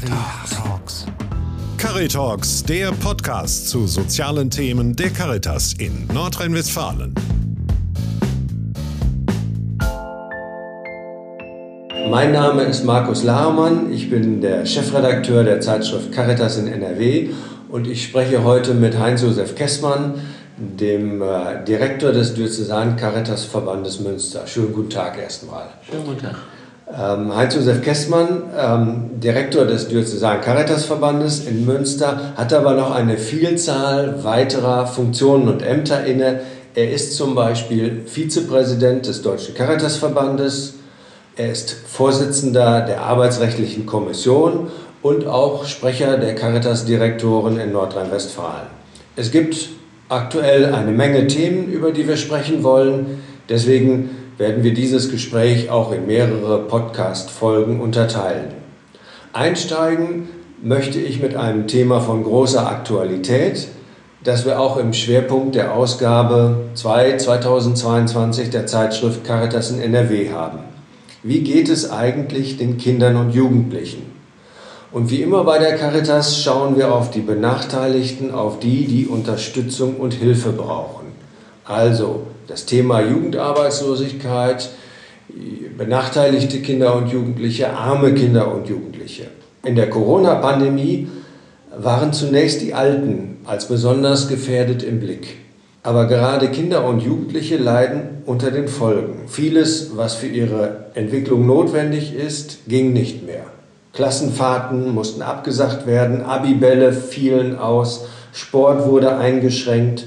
Caritalks. Caritalks, der Podcast zu sozialen Themen der Caritas in Nordrhein-Westfalen. Mein Name ist Markus Lahermann, ich bin der Chefredakteur der Zeitschrift Caritas in NRW und ich spreche heute mit Heinz-Josef Kessmann, dem äh, Direktor des Diözesan Caritas Verbandes Münster. Schönen guten Tag erstmal. Schönen guten Tag. Ähm, Heinz-Josef Kessmann, ähm, Direktor des Diözesan Caritas Verbandes in Münster, hat aber noch eine Vielzahl weiterer Funktionen und Ämter inne. Er ist zum Beispiel Vizepräsident des Deutschen Caritas Verbandes, er ist Vorsitzender der Arbeitsrechtlichen Kommission und auch Sprecher der Caritas-Direktoren in Nordrhein-Westfalen. Es gibt aktuell eine Menge Themen, über die wir sprechen wollen. Deswegen werden wir dieses Gespräch auch in mehrere Podcast-Folgen unterteilen. Einsteigen möchte ich mit einem Thema von großer Aktualität, das wir auch im Schwerpunkt der Ausgabe 2 2022 der Zeitschrift Caritas in NRW haben. Wie geht es eigentlich den Kindern und Jugendlichen? Und wie immer bei der Caritas schauen wir auf die Benachteiligten, auf die, die Unterstützung und Hilfe brauchen. Also das Thema Jugendarbeitslosigkeit, benachteiligte Kinder und Jugendliche, arme Kinder und Jugendliche. In der Corona-Pandemie waren zunächst die Alten als besonders gefährdet im Blick. Aber gerade Kinder und Jugendliche leiden unter den Folgen. Vieles, was für ihre Entwicklung notwendig ist, ging nicht mehr. Klassenfahrten mussten abgesagt werden, Abibälle fielen aus, Sport wurde eingeschränkt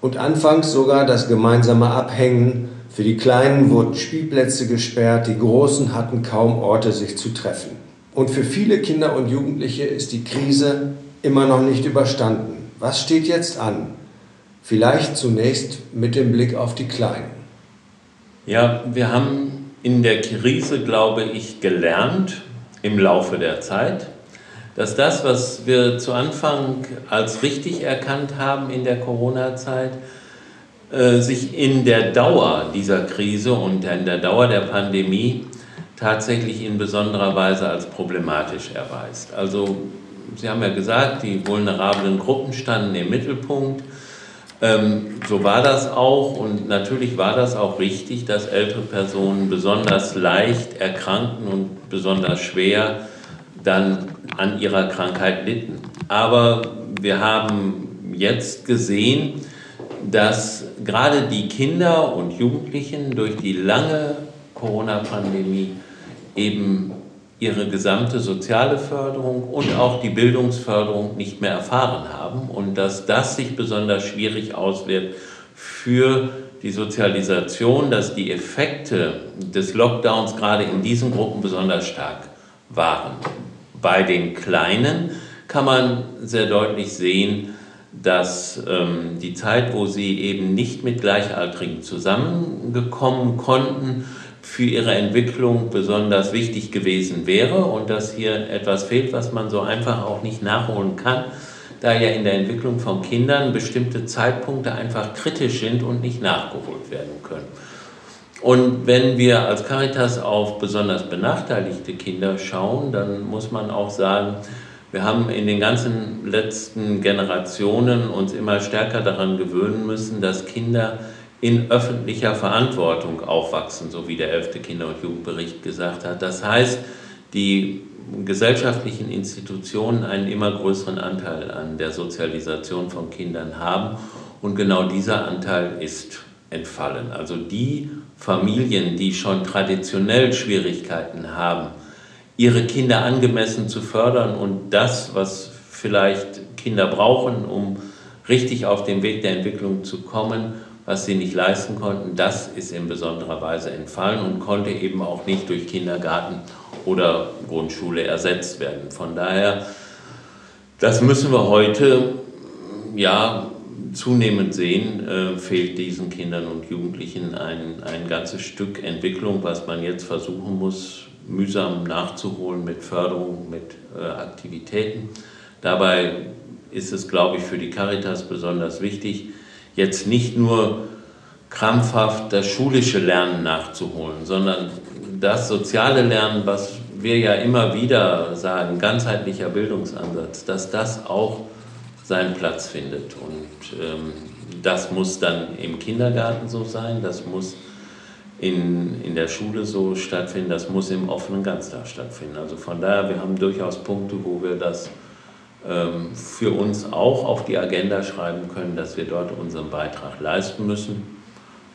und anfangs sogar das gemeinsame Abhängen. Für die Kleinen wurden Spielplätze gesperrt, die Großen hatten kaum Orte, sich zu treffen. Und für viele Kinder und Jugendliche ist die Krise immer noch nicht überstanden. Was steht jetzt an? Vielleicht zunächst mit dem Blick auf die Kleinen. Ja, wir haben in der Krise, glaube ich, gelernt im Laufe der Zeit, dass das, was wir zu Anfang als richtig erkannt haben in der Corona-Zeit, äh, sich in der Dauer dieser Krise und in der Dauer der Pandemie tatsächlich in besonderer Weise als problematisch erweist. Also Sie haben ja gesagt, die vulnerablen Gruppen standen im Mittelpunkt. Ähm, so war das auch und natürlich war das auch richtig, dass ältere Personen besonders leicht erkrankten und besonders schwer dann an ihrer Krankheit litten. Aber wir haben jetzt gesehen, dass gerade die Kinder und Jugendlichen durch die lange Corona-Pandemie eben ihre gesamte soziale Förderung und auch die Bildungsförderung nicht mehr erfahren haben und dass das sich besonders schwierig auswirkt für die Sozialisation, dass die Effekte des Lockdowns gerade in diesen Gruppen besonders stark waren. Bei den Kleinen kann man sehr deutlich sehen, dass ähm, die Zeit, wo sie eben nicht mit Gleichaltrigen zusammengekommen konnten, für ihre Entwicklung besonders wichtig gewesen wäre und dass hier etwas fehlt, was man so einfach auch nicht nachholen kann, da ja in der Entwicklung von Kindern bestimmte Zeitpunkte einfach kritisch sind und nicht nachgeholt werden können. Und wenn wir als Caritas auf besonders benachteiligte Kinder schauen, dann muss man auch sagen, wir haben in den ganzen letzten Generationen uns immer stärker daran gewöhnen müssen, dass Kinder in öffentlicher Verantwortung aufwachsen, so wie der 11. Kinder- und Jugendbericht gesagt hat. Das heißt, die gesellschaftlichen Institutionen einen immer größeren Anteil an der Sozialisation von Kindern haben und genau dieser Anteil ist entfallen. Also die Familien, die schon traditionell Schwierigkeiten haben, ihre Kinder angemessen zu fördern und das, was vielleicht Kinder brauchen, um richtig auf den Weg der Entwicklung zu kommen, was sie nicht leisten konnten, das ist in besonderer Weise entfallen und konnte eben auch nicht durch Kindergarten oder Grundschule ersetzt werden. Von daher, das müssen wir heute ja zunehmend sehen, äh, fehlt diesen Kindern und Jugendlichen ein, ein ganzes Stück Entwicklung, was man jetzt versuchen muss, mühsam nachzuholen mit Förderung, mit äh, Aktivitäten. Dabei ist es, glaube ich, für die Caritas besonders wichtig, jetzt nicht nur krampfhaft das schulische Lernen nachzuholen, sondern das soziale Lernen, was wir ja immer wieder sagen, ganzheitlicher Bildungsansatz, dass das auch seinen Platz findet. Und ähm, das muss dann im Kindergarten so sein, das muss in, in der Schule so stattfinden, das muss im offenen Ganztag stattfinden. Also von daher, wir haben durchaus Punkte, wo wir das ähm, für uns auch auf die Agenda schreiben können, dass wir dort unseren Beitrag leisten müssen.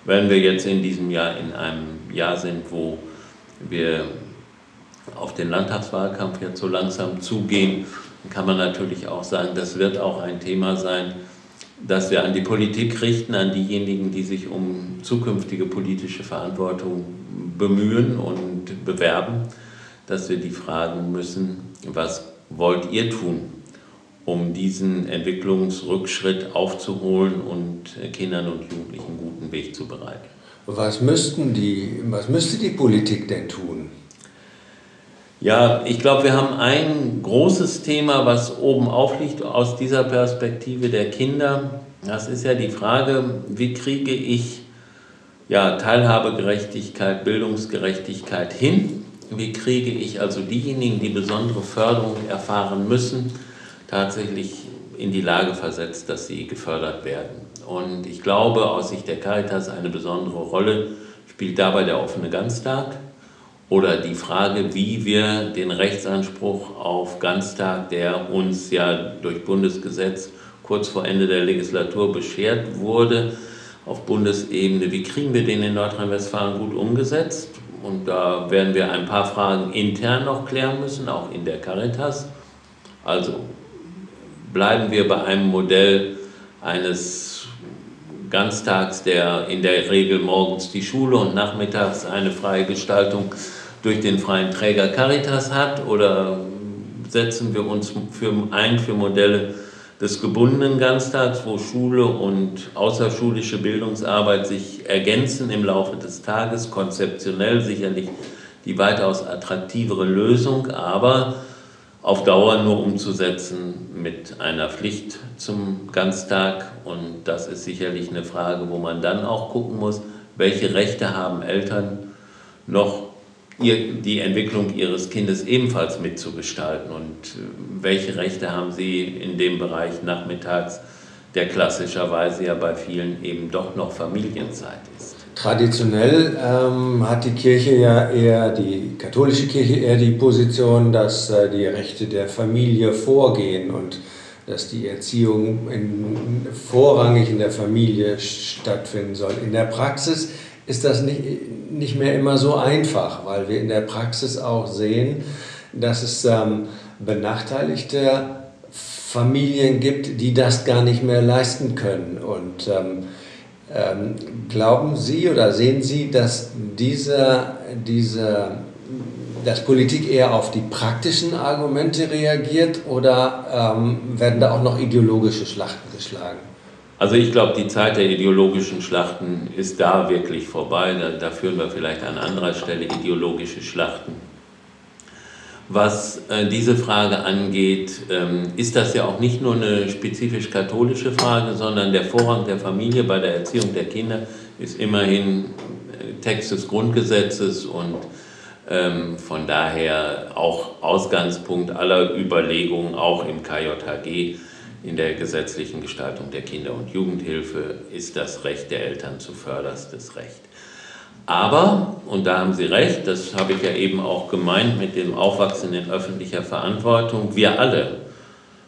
Wenn wir jetzt in diesem Jahr in einem Jahr sind, wo wir auf den Landtagswahlkampf jetzt so langsam zugehen, kann man natürlich auch sagen, das wird auch ein Thema sein, das wir an die Politik richten, an diejenigen, die sich um zukünftige politische Verantwortung bemühen und bewerben, dass wir die fragen müssen, was wollt ihr tun, um diesen Entwicklungsrückschritt aufzuholen und Kindern und Jugendlichen einen guten Weg zu bereiten. Was, müssten die, was müsste die Politik denn tun? Ja, ich glaube, wir haben ein großes Thema, was oben aufliegt aus dieser Perspektive der Kinder. Das ist ja die Frage, wie kriege ich ja, Teilhabegerechtigkeit, Bildungsgerechtigkeit hin? Wie kriege ich also diejenigen, die besondere Förderung erfahren müssen, tatsächlich in die Lage versetzt, dass sie gefördert werden? Und ich glaube, aus Sicht der Caritas eine besondere Rolle spielt dabei der offene Ganztag oder die Frage, wie wir den Rechtsanspruch auf Ganztag, der uns ja durch Bundesgesetz kurz vor Ende der Legislatur beschert wurde, auf Bundesebene, wie kriegen wir den in Nordrhein-Westfalen gut umgesetzt? Und da werden wir ein paar Fragen intern noch klären müssen, auch in der Caritas. Also bleiben wir bei einem Modell eines Ganztags, der in der Regel morgens die Schule und nachmittags eine freie Gestaltung durch den freien Träger Caritas hat? Oder setzen wir uns für, ein für Modelle des gebundenen Ganztags, wo Schule und außerschulische Bildungsarbeit sich ergänzen im Laufe des Tages, konzeptionell sicherlich die weitaus attraktivere Lösung, aber auf Dauer nur umzusetzen mit einer Pflicht zum Ganztag. Und das ist sicherlich eine Frage, wo man dann auch gucken muss, welche Rechte haben Eltern noch die Entwicklung ihres Kindes ebenfalls mitzugestalten und äh, welche Rechte haben sie in dem Bereich nachmittags, der klassischerweise ja bei vielen eben doch noch Familienzeit ist. Traditionell ähm, hat die Kirche ja eher, die katholische Kirche eher die Position, dass äh, die Rechte der Familie vorgehen und dass die Erziehung in, vorrangig in der Familie stattfinden soll. In der Praxis ist das nicht, nicht mehr immer so einfach, weil wir in der Praxis auch sehen, dass es ähm, benachteiligte Familien gibt, die das gar nicht mehr leisten können. Und ähm, ähm, glauben Sie oder sehen Sie, dass diese, diese, dass Politik eher auf die praktischen Argumente reagiert oder ähm, werden da auch noch ideologische Schlachten geschlagen? Also ich glaube, die Zeit der ideologischen Schlachten ist da wirklich vorbei. Da, da führen wir vielleicht an anderer Stelle ideologische Schlachten. Was äh, diese Frage angeht, ähm, ist das ja auch nicht nur eine spezifisch katholische Frage, sondern der Vorrang der Familie bei der Erziehung der Kinder ist immerhin äh, Text des Grundgesetzes und ähm, von daher auch Ausgangspunkt aller Überlegungen, auch im KJHG in der gesetzlichen Gestaltung der Kinder- und Jugendhilfe ist das Recht der Eltern zu förderstes Recht. Aber, und da haben Sie recht, das habe ich ja eben auch gemeint mit dem Aufwachsen in öffentlicher Verantwortung, wir alle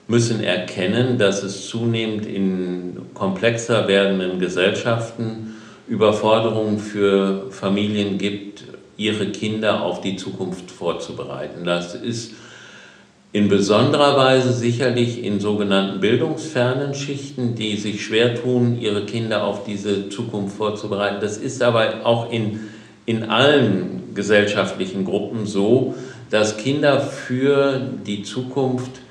müssen erkennen, dass es zunehmend in komplexer werdenden Gesellschaften Überforderungen für Familien gibt, ihre Kinder auf die Zukunft vorzubereiten. Das ist in besonderer Weise sicherlich in sogenannten bildungsfernen Schichten, die sich schwer tun, ihre Kinder auf diese Zukunft vorzubereiten. Das ist aber auch in, in allen gesellschaftlichen Gruppen so, dass Kinder für die Zukunft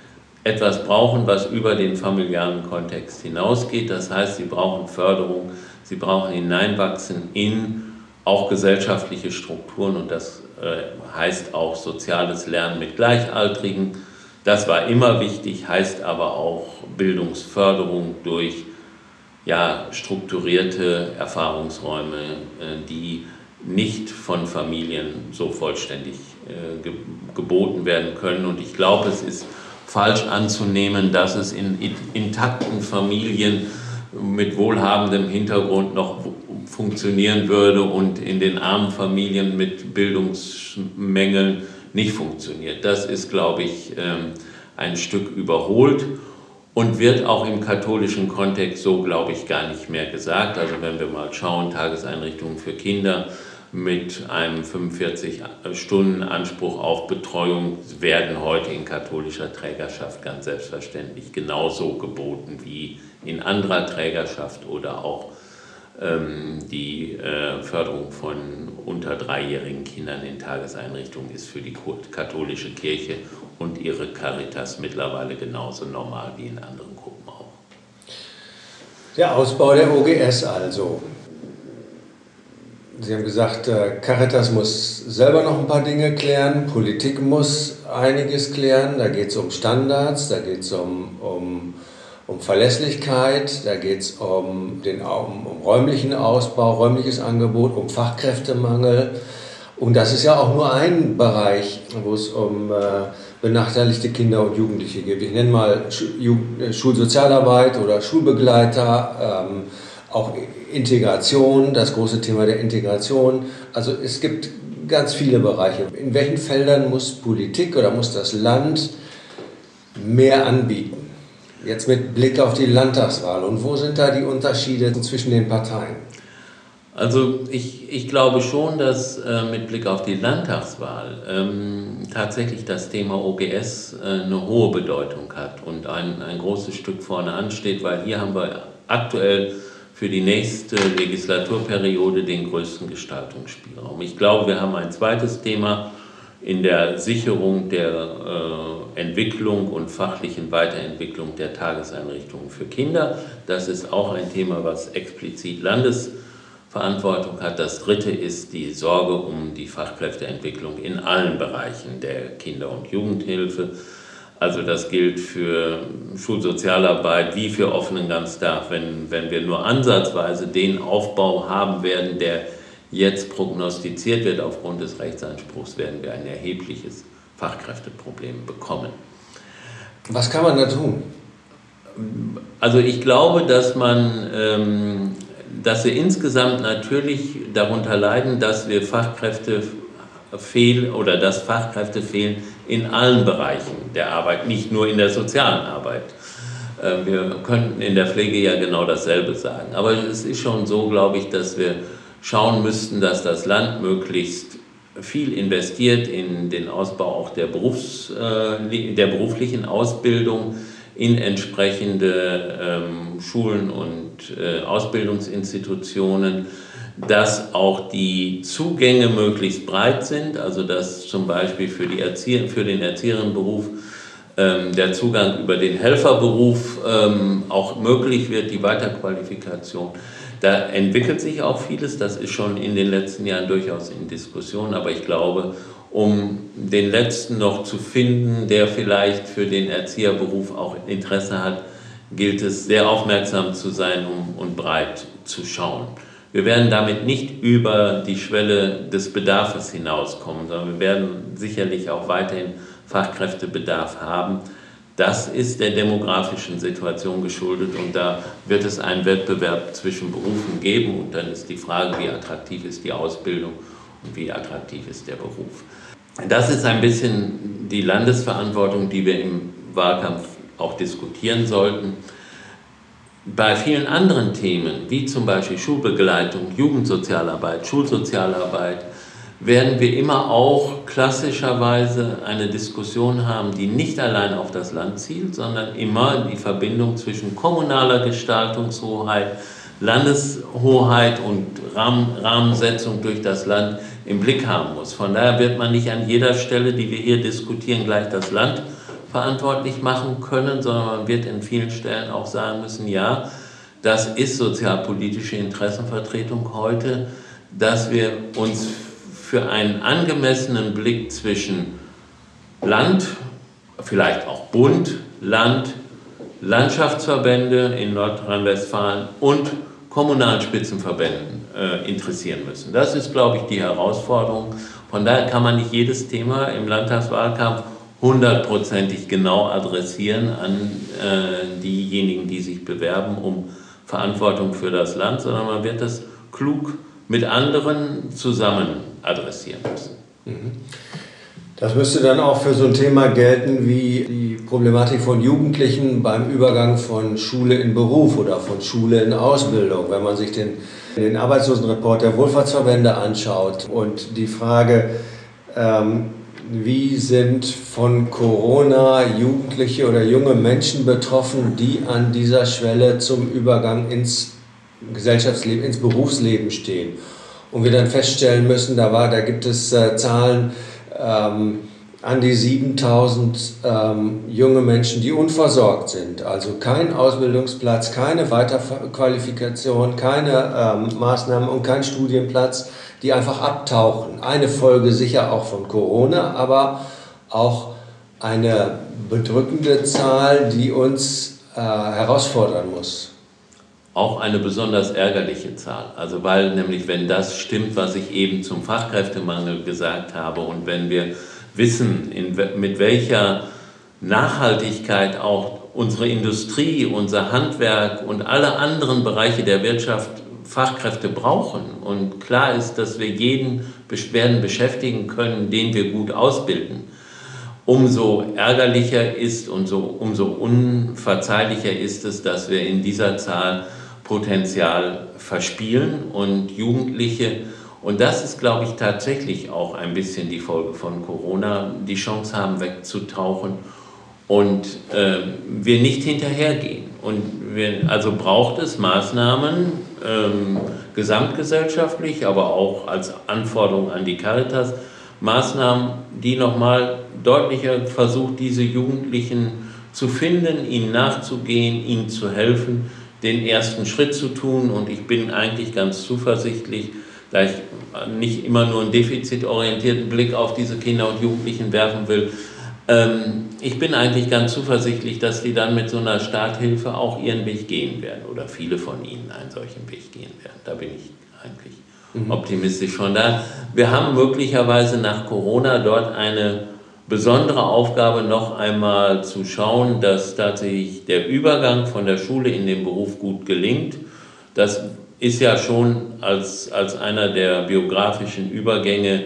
etwas brauchen, was über den familiären Kontext hinausgeht. Das heißt, sie brauchen Förderung, sie brauchen Hineinwachsen in auch gesellschaftliche Strukturen und das äh, heißt auch soziales Lernen mit Gleichaltrigen das war immer wichtig, heißt aber auch Bildungsförderung durch ja, strukturierte Erfahrungsräume, äh, die nicht von Familien so vollständig äh, geboten werden können. Und ich glaube, es ist falsch anzunehmen, dass es in intakten Familien mit wohlhabendem Hintergrund noch funktionieren würde und in den armen Familien mit Bildungsmängeln nicht funktioniert. Das ist, glaube ich, ähm, ein Stück überholt und wird auch im katholischen Kontext so, glaube ich, gar nicht mehr gesagt. Also wenn wir mal schauen, Tageseinrichtungen für Kinder mit einem 45-Stunden-Anspruch auf Betreuung werden heute in katholischer Trägerschaft ganz selbstverständlich genauso geboten wie in anderer Trägerschaft oder auch die äh, Förderung von unter dreijährigen Kindern in Tageseinrichtungen ist für die katholische Kirche und ihre Caritas mittlerweile genauso normal wie in anderen Gruppen auch. Der Ausbau der OGS also. Sie haben gesagt, äh, Caritas muss selber noch ein paar Dinge klären, Politik muss einiges klären, da geht es um Standards, da geht es um, um, um Verlässlichkeit, da geht es um, um, um räumlichen Ausbau, räumliches Angebot, um Fachkräftemangel. Und das ist ja auch nur ein Bereich, wo es um äh, benachteiligte Kinder und Jugendliche geht. Ich nenne mal äh, Schulsozialarbeit oder Schulbegleiter. Ähm, auch Integration, das große Thema der Integration. Also es gibt ganz viele Bereiche. In welchen Feldern muss Politik oder muss das Land mehr anbieten? Jetzt mit Blick auf die Landtagswahl. Und wo sind da die Unterschiede zwischen den Parteien? Also ich, ich glaube schon, dass äh, mit Blick auf die Landtagswahl ähm, tatsächlich das Thema OGS äh, eine hohe Bedeutung hat und ein, ein großes Stück vorne ansteht, weil hier haben wir aktuell für die nächste Legislaturperiode den größten Gestaltungsspielraum. Ich glaube, wir haben ein zweites Thema in der Sicherung der äh, Entwicklung und fachlichen Weiterentwicklung der Tageseinrichtungen für Kinder. Das ist auch ein Thema, was explizit Landesverantwortung hat. Das dritte ist die Sorge um die Fachkräfteentwicklung in allen Bereichen der Kinder- und Jugendhilfe. Also das gilt für Schulsozialarbeit wie für offenen Ganztag. Wenn, wenn wir nur ansatzweise den Aufbau haben werden, der jetzt prognostiziert wird aufgrund des Rechtsanspruchs, werden wir ein erhebliches Fachkräfteproblem bekommen. Was kann man da tun? Also ich glaube, dass man, ähm, dass wir insgesamt natürlich darunter leiden, dass wir Fachkräfte fehlen oder dass Fachkräfte fehlen in allen Bereichen der Arbeit, nicht nur in der sozialen Arbeit. Ähm, wir könnten in der Pflege ja genau dasselbe sagen. Aber es ist schon so, glaube ich, dass wir schauen müssten, dass das Land möglichst viel investiert in den Ausbau auch der, Berufs-, äh, der beruflichen Ausbildung in entsprechende ähm, Schulen und äh, Ausbildungsinstitutionen dass auch die Zugänge möglichst breit sind, also dass zum Beispiel für, die Erzieher, für den Erzieherinnenberuf ähm, der Zugang über den Helferberuf ähm, auch möglich wird, die Weiterqualifikation. Da entwickelt sich auch vieles, das ist schon in den letzten Jahren durchaus in Diskussion, aber ich glaube, um den letzten noch zu finden, der vielleicht für den Erzieherberuf auch Interesse hat, gilt es sehr aufmerksam zu sein und breit zu schauen. Wir werden damit nicht über die Schwelle des Bedarfs hinauskommen, sondern wir werden sicherlich auch weiterhin Fachkräftebedarf haben. Das ist der demografischen Situation geschuldet und da wird es einen Wettbewerb zwischen Berufen geben und dann ist die Frage, wie attraktiv ist die Ausbildung und wie attraktiv ist der Beruf. Das ist ein bisschen die Landesverantwortung, die wir im Wahlkampf auch diskutieren sollten. Bei vielen anderen Themen, wie zum Beispiel Schulbegleitung, Jugendsozialarbeit, Schulsozialarbeit, werden wir immer auch klassischerweise eine Diskussion haben, die nicht allein auf das Land zielt, sondern immer die Verbindung zwischen kommunaler Gestaltungshoheit, Landeshoheit und Rahmensetzung durch das Land im Blick haben muss. Von daher wird man nicht an jeder Stelle, die wir hier diskutieren, gleich das Land verantwortlich machen können, sondern man wird in vielen Stellen auch sagen müssen, ja, das ist sozialpolitische Interessenvertretung heute, dass wir uns für einen angemessenen Blick zwischen Land, vielleicht auch Bund, Land, Landschaftsverbände in Nordrhein-Westfalen und kommunalen Spitzenverbänden äh, interessieren müssen. Das ist, glaube ich, die Herausforderung. Von daher kann man nicht jedes Thema im Landtagswahlkampf hundertprozentig genau adressieren an äh, diejenigen, die sich bewerben um Verantwortung für das Land, sondern man wird das klug mit anderen zusammen adressieren müssen. Mhm. Das müsste dann auch für so ein Thema gelten wie die Problematik von Jugendlichen beim Übergang von Schule in Beruf oder von Schule in Ausbildung. Wenn man sich den, den Arbeitslosenreport der Wohlfahrtsverbände anschaut und die Frage, ähm, wie sind von Corona Jugendliche oder junge Menschen betroffen, die an dieser Schwelle zum Übergang ins Gesellschaftsleben, ins Berufsleben stehen. Und wir dann feststellen müssen, da, war, da gibt es äh, Zahlen, ähm, an die 7000 ähm, junge Menschen, die unversorgt sind. Also kein Ausbildungsplatz, keine Weiterqualifikation, keine ähm, Maßnahmen und kein Studienplatz, die einfach abtauchen. Eine Folge sicher auch von Corona, aber auch eine bedrückende Zahl, die uns äh, herausfordern muss. Auch eine besonders ärgerliche Zahl. Also weil nämlich, wenn das stimmt, was ich eben zum Fachkräftemangel gesagt habe und wenn wir wissen, in, mit welcher Nachhaltigkeit auch unsere Industrie, unser Handwerk und alle anderen Bereiche der Wirtschaft Fachkräfte brauchen. Und klar ist, dass wir jeden werden beschäftigen können, den wir gut ausbilden. Umso ärgerlicher ist und so, umso unverzeihlicher ist es, dass wir in dieser Zahl Potenzial verspielen und Jugendliche. Und das ist, glaube ich, tatsächlich auch ein bisschen die Folge von Corona, die Chance haben, wegzutauchen und äh, wir nicht hinterhergehen. Und wir, also braucht es Maßnahmen, ähm, gesamtgesellschaftlich, aber auch als Anforderung an die Caritas, Maßnahmen, die nochmal deutlicher versucht, diese Jugendlichen zu finden, ihnen nachzugehen, ihnen zu helfen, den ersten Schritt zu tun. Und ich bin eigentlich ganz zuversichtlich, da ich nicht immer nur einen defizitorientierten Blick auf diese Kinder und Jugendlichen werfen will. Ähm, ich bin eigentlich ganz zuversichtlich, dass die dann mit so einer Starthilfe auch ihren Weg gehen werden oder viele von ihnen einen solchen Weg gehen werden. Da bin ich eigentlich mhm. optimistisch von da. Wir haben möglicherweise nach Corona dort eine besondere Aufgabe, noch einmal zu schauen, dass tatsächlich der Übergang von der Schule in den Beruf gut gelingt. Das ist ja schon als, als einer der biografischen Übergänge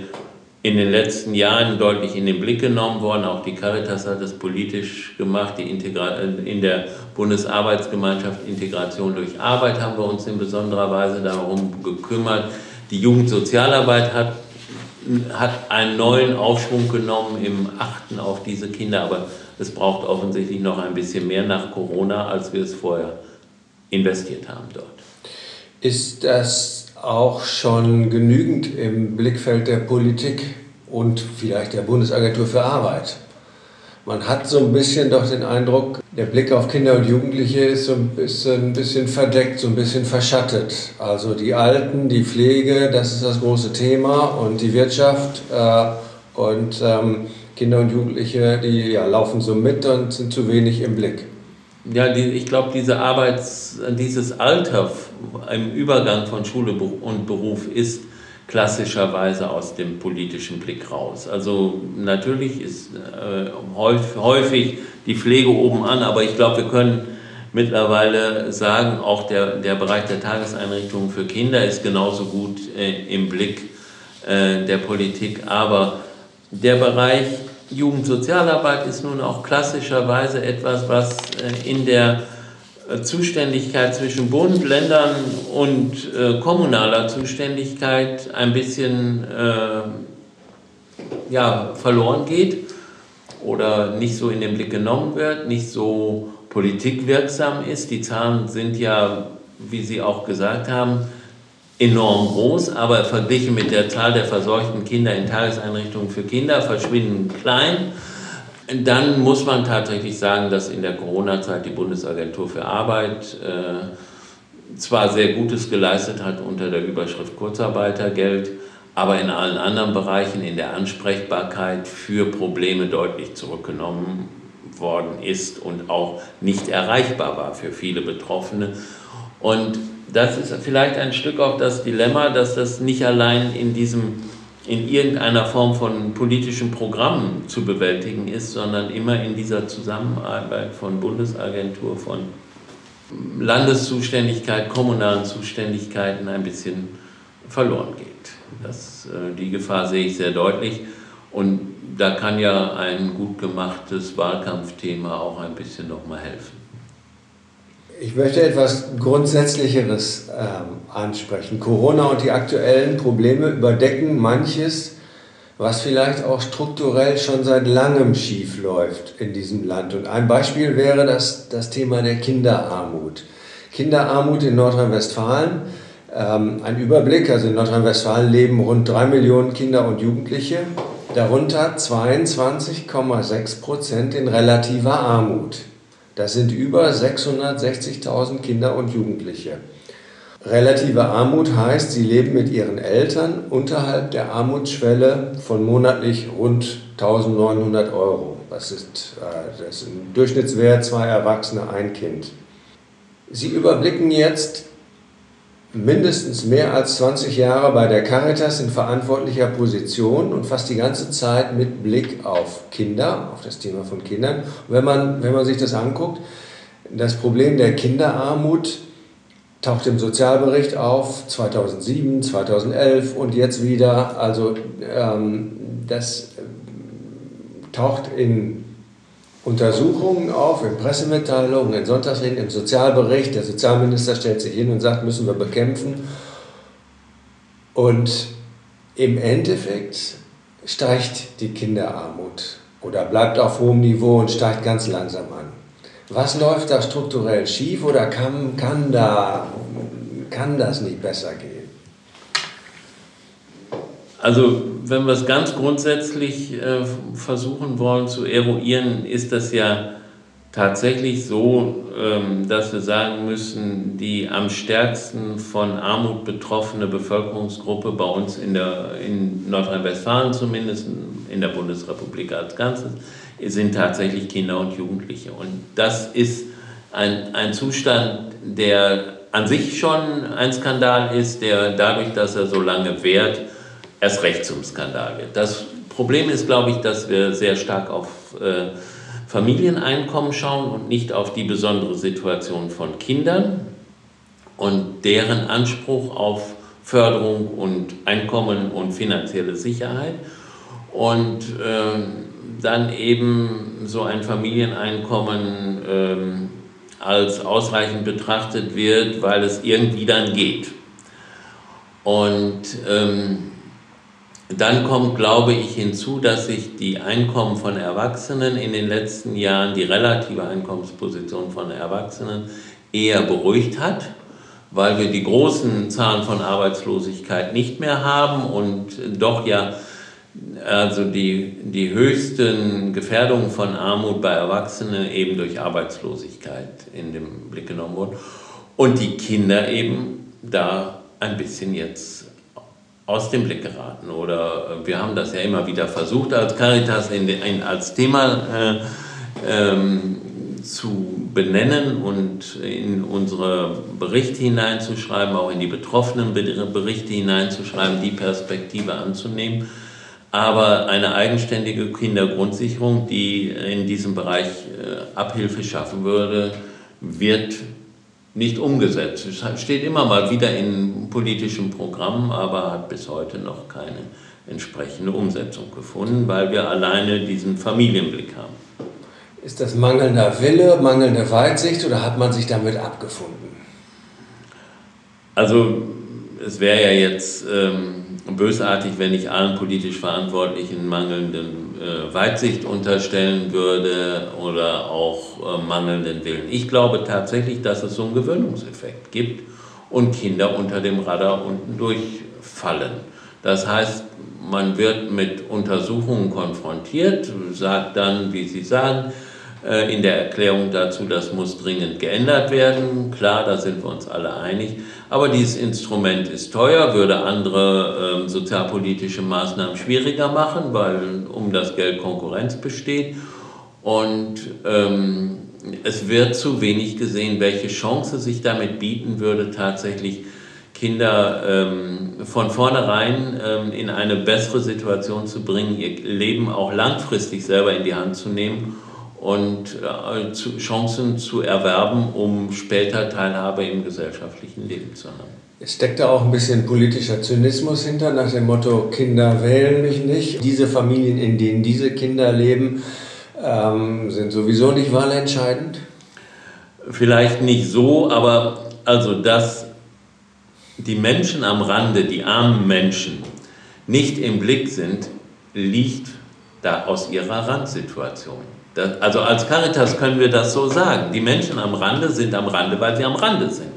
in den letzten Jahren deutlich in den Blick genommen worden. Auch die Caritas hat das politisch gemacht. Die Integra in der Bundesarbeitsgemeinschaft Integration durch Arbeit haben wir uns in besonderer Weise darum gekümmert. Die Jugendsozialarbeit hat, hat einen neuen Aufschwung genommen im Achten auf diese Kinder, aber es braucht offensichtlich noch ein bisschen mehr nach Corona, als wir es vorher investiert haben dort. Ist das auch schon genügend im Blickfeld der Politik und vielleicht der Bundesagentur für Arbeit? Man hat so ein bisschen doch den Eindruck, der Blick auf Kinder und Jugendliche ist so ein bisschen, ein bisschen verdeckt, so ein bisschen verschattet. Also die Alten, die Pflege, das ist das große Thema und die Wirtschaft äh, und ähm, Kinder und Jugendliche, die ja, laufen so mit und sind zu wenig im Blick. Ja, die, ich glaube, diese dieses Alter im Übergang von Schule und Beruf ist klassischerweise aus dem politischen Blick raus. Also natürlich ist äh, häufig die Pflege oben an, aber ich glaube, wir können mittlerweile sagen, auch der, der Bereich der Tageseinrichtungen für Kinder ist genauso gut äh, im Blick äh, der Politik, aber der Bereich Jugendsozialarbeit ist nun auch klassischerweise etwas, was äh, in der Zuständigkeit zwischen Bund, Ländern und äh, kommunaler Zuständigkeit ein bisschen äh, ja, verloren geht oder nicht so in den Blick genommen wird, nicht so politikwirksam ist. Die Zahlen sind ja, wie Sie auch gesagt haben, enorm groß, aber verglichen mit der Zahl der versorgten Kinder in Tageseinrichtungen für Kinder verschwinden klein. Dann muss man tatsächlich sagen, dass in der Corona-Zeit die Bundesagentur für Arbeit äh, zwar sehr Gutes geleistet hat unter der Überschrift Kurzarbeitergeld, aber in allen anderen Bereichen in der Ansprechbarkeit für Probleme deutlich zurückgenommen worden ist und auch nicht erreichbar war für viele Betroffene. Und das ist vielleicht ein Stück auch das Dilemma, dass das nicht allein in diesem in irgendeiner Form von politischen Programmen zu bewältigen ist, sondern immer in dieser Zusammenarbeit von Bundesagentur, von Landeszuständigkeit, kommunalen Zuständigkeiten ein bisschen verloren geht. Das, äh, die Gefahr sehe ich sehr deutlich. Und da kann ja ein gut gemachtes Wahlkampfthema auch ein bisschen nochmal helfen. Ich möchte etwas Grundsätzlicheres ähm, ansprechen. Corona und die aktuellen Probleme überdecken manches, was vielleicht auch strukturell schon seit langem schief läuft in diesem Land. Und ein Beispiel wäre das, das Thema der Kinderarmut. Kinderarmut in Nordrhein-Westfalen. Ähm, ein Überblick, also in Nordrhein-Westfalen leben rund drei Millionen Kinder und Jugendliche, darunter 22,6 Prozent in relativer Armut. Das sind über 660.000 Kinder und Jugendliche. Relative Armut heißt, sie leben mit ihren Eltern unterhalb der Armutsschwelle von monatlich rund 1900 Euro. Das ist, äh, das ist ein Durchschnittswert, zwei Erwachsene, ein Kind. Sie überblicken jetzt mindestens mehr als 20 Jahre bei der Caritas in verantwortlicher Position und fast die ganze Zeit mit Blick auf Kinder, auf das Thema von Kindern. Und wenn man, wenn man sich das anguckt, das Problem der Kinderarmut taucht im Sozialbericht auf 2007, 2011 und jetzt wieder. Also ähm, das taucht in Untersuchungen auf, in Pressemitteilungen, in Sonntagsreden, im Sozialbericht. Der Sozialminister stellt sich hin und sagt, müssen wir bekämpfen. Und im Endeffekt steigt die Kinderarmut oder bleibt auf hohem Niveau und steigt ganz langsam an. Was läuft da strukturell schief oder kann, kann, da, kann das nicht besser gehen? Also wenn wir es ganz grundsätzlich äh, versuchen wollen zu eruieren, ist das ja tatsächlich so, ähm, dass wir sagen müssen, die am stärksten von Armut betroffene Bevölkerungsgruppe bei uns in, in Nordrhein-Westfalen zumindest, in der Bundesrepublik als Ganzes, sind tatsächlich Kinder und Jugendliche. Und das ist ein, ein Zustand, der an sich schon ein Skandal ist, der dadurch, dass er so lange währt, erst recht zum Skandal wird. Das Problem ist, glaube ich, dass wir sehr stark auf äh, Familieneinkommen schauen und nicht auf die besondere Situation von Kindern und deren Anspruch auf Förderung und Einkommen und finanzielle Sicherheit. Und äh, dann eben so ein Familieneinkommen äh, als ausreichend betrachtet wird, weil es irgendwie dann geht. Und ähm, dann kommt, glaube ich, hinzu, dass sich die Einkommen von Erwachsenen in den letzten Jahren, die relative Einkommensposition von Erwachsenen eher beruhigt hat, weil wir die großen Zahlen von Arbeitslosigkeit nicht mehr haben und doch ja also die, die höchsten Gefährdungen von Armut bei Erwachsenen eben durch Arbeitslosigkeit in den Blick genommen wurden. Und die Kinder eben da ein bisschen jetzt aus dem Blick geraten. Oder äh, wir haben das ja immer wieder versucht, als Caritas in, in, als Thema äh, ähm, zu benennen und in unsere Berichte hineinzuschreiben, auch in die betroffenen Berichte hineinzuschreiben, die Perspektive anzunehmen. Aber eine eigenständige Kindergrundsicherung, die in diesem Bereich äh, Abhilfe schaffen würde, wird nicht umgesetzt. Es steht immer mal wieder in politischen Programmen, aber hat bis heute noch keine entsprechende Umsetzung gefunden, weil wir alleine diesen Familienblick haben. Ist das mangelnder Wille, mangelnde Weitsicht oder hat man sich damit abgefunden? Also es wäre ja jetzt ähm, bösartig, wenn ich allen politisch Verantwortlichen mangelnden äh, Weitsicht unterstellen würde oder auch äh, mangelnden Willen. Ich glaube tatsächlich, dass es so einen Gewöhnungseffekt gibt und Kinder unter dem Radar unten durchfallen. Das heißt, man wird mit Untersuchungen konfrontiert, sagt dann, wie Sie sagen, in der Erklärung dazu, das muss dringend geändert werden. Klar, da sind wir uns alle einig. Aber dieses Instrument ist teuer, würde andere äh, sozialpolitische Maßnahmen schwieriger machen, weil um das Geld Konkurrenz besteht. Und ähm, es wird zu wenig gesehen, welche Chance sich damit bieten würde, tatsächlich Kinder ähm, von vornherein ähm, in eine bessere Situation zu bringen, ihr Leben auch langfristig selber in die Hand zu nehmen und äh, Chancen zu erwerben, um später Teilhabe im gesellschaftlichen Leben zu haben. Es steckt da auch ein bisschen politischer Zynismus hinter, nach dem Motto, Kinder wählen mich nicht. Diese Familien, in denen diese Kinder leben, ähm, sind sowieso nicht wahlentscheidend? Vielleicht nicht so, aber also dass die Menschen am Rande, die armen Menschen, nicht im Blick sind, liegt da aus ihrer Randsituation. Das, also als Caritas können wir das so sagen. Die Menschen am Rande sind am Rande, weil sie am Rande sind.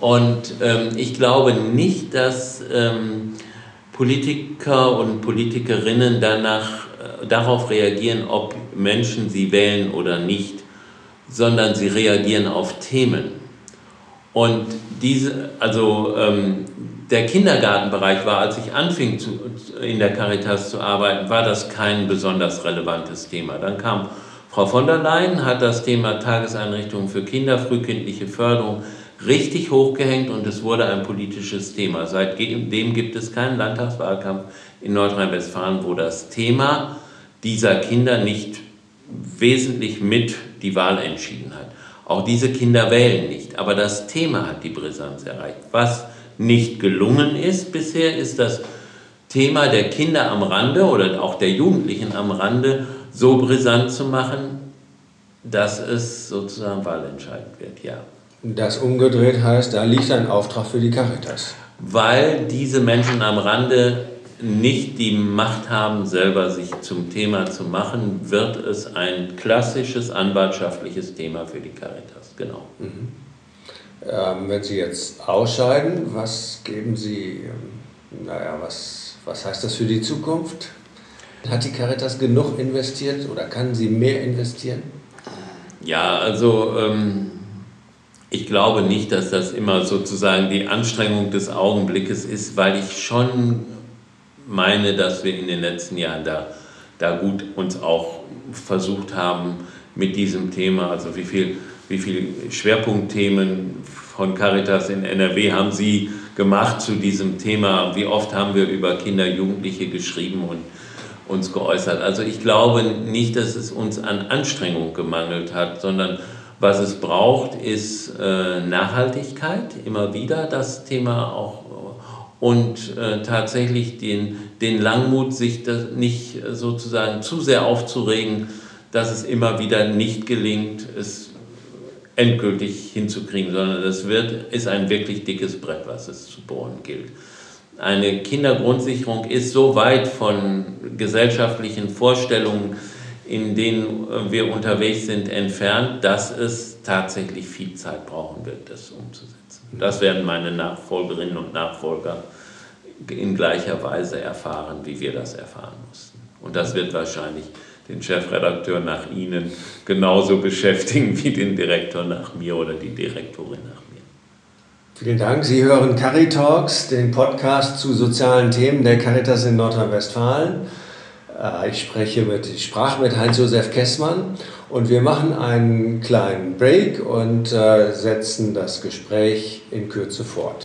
Und ähm, ich glaube nicht, dass ähm, Politiker und Politikerinnen danach darauf reagieren, ob Menschen sie wählen oder nicht, sondern sie reagieren auf Themen. Und diese, also ähm, der Kindergartenbereich war, als ich anfing zu, in der Caritas zu arbeiten, war das kein besonders relevantes Thema. Dann kam Frau von der Leyen, hat das Thema Tageseinrichtungen für Kinder, frühkindliche Förderung richtig hochgehängt und es wurde ein politisches Thema. Seitdem gibt es keinen Landtagswahlkampf in Nordrhein-Westfalen, wo das Thema dieser Kinder nicht wesentlich mit die Wahl entschieden hat. Auch diese Kinder wählen nicht, aber das Thema hat die Brisanz erreicht. Was nicht gelungen ist bisher, ist das Thema der Kinder am Rande oder auch der Jugendlichen am Rande so brisant zu machen, dass es sozusagen wahlentscheidend wird, ja. Das umgedreht heißt, da liegt ein Auftrag für die Caritas. Weil diese Menschen am Rande nicht die Macht haben, selber sich zum Thema zu machen, wird es ein klassisches anwaltschaftliches Thema für die Caritas. Genau. Mhm. Ähm, wenn Sie jetzt ausscheiden, was geben Sie, ähm, naja, was, was heißt das für die Zukunft? Hat die Caritas genug investiert oder kann sie mehr investieren? Ja, also ähm, ich glaube nicht, dass das immer sozusagen die Anstrengung des Augenblickes ist, weil ich schon meine, dass wir in den letzten Jahren da, da gut uns auch versucht haben mit diesem Thema, also wie viel, wie viel Schwerpunktthemen von Caritas in NRW haben Sie gemacht zu diesem Thema? Wie oft haben wir über Kinder, Jugendliche geschrieben und uns geäußert? Also ich glaube nicht, dass es uns an Anstrengung gemangelt hat, sondern was es braucht, ist äh, Nachhaltigkeit, immer wieder das Thema auch und äh, tatsächlich den, den Langmut, sich das nicht sozusagen zu sehr aufzuregen, dass es immer wieder nicht gelingt, es endgültig hinzukriegen, sondern es wird, ist ein wirklich dickes Brett, was es zu bohren gilt. Eine Kindergrundsicherung ist so weit von gesellschaftlichen Vorstellungen, in denen wir unterwegs sind, entfernt, dass es tatsächlich viel Zeit brauchen wird, das umzusetzen. Das werden meine Nachfolgerinnen und Nachfolger in gleicher Weise erfahren, wie wir das erfahren mussten. Und das wird wahrscheinlich den Chefredakteur nach Ihnen genauso beschäftigen wie den Direktor nach mir oder die Direktorin nach mir. Vielen Dank. Sie hören Caritalks, den Podcast zu sozialen Themen der Caritas in Nordrhein-Westfalen. Äh, ich spreche mit, ich sprach mit Heinz-Josef Kessmann und wir machen einen kleinen Break und äh, setzen das Gespräch in Kürze fort.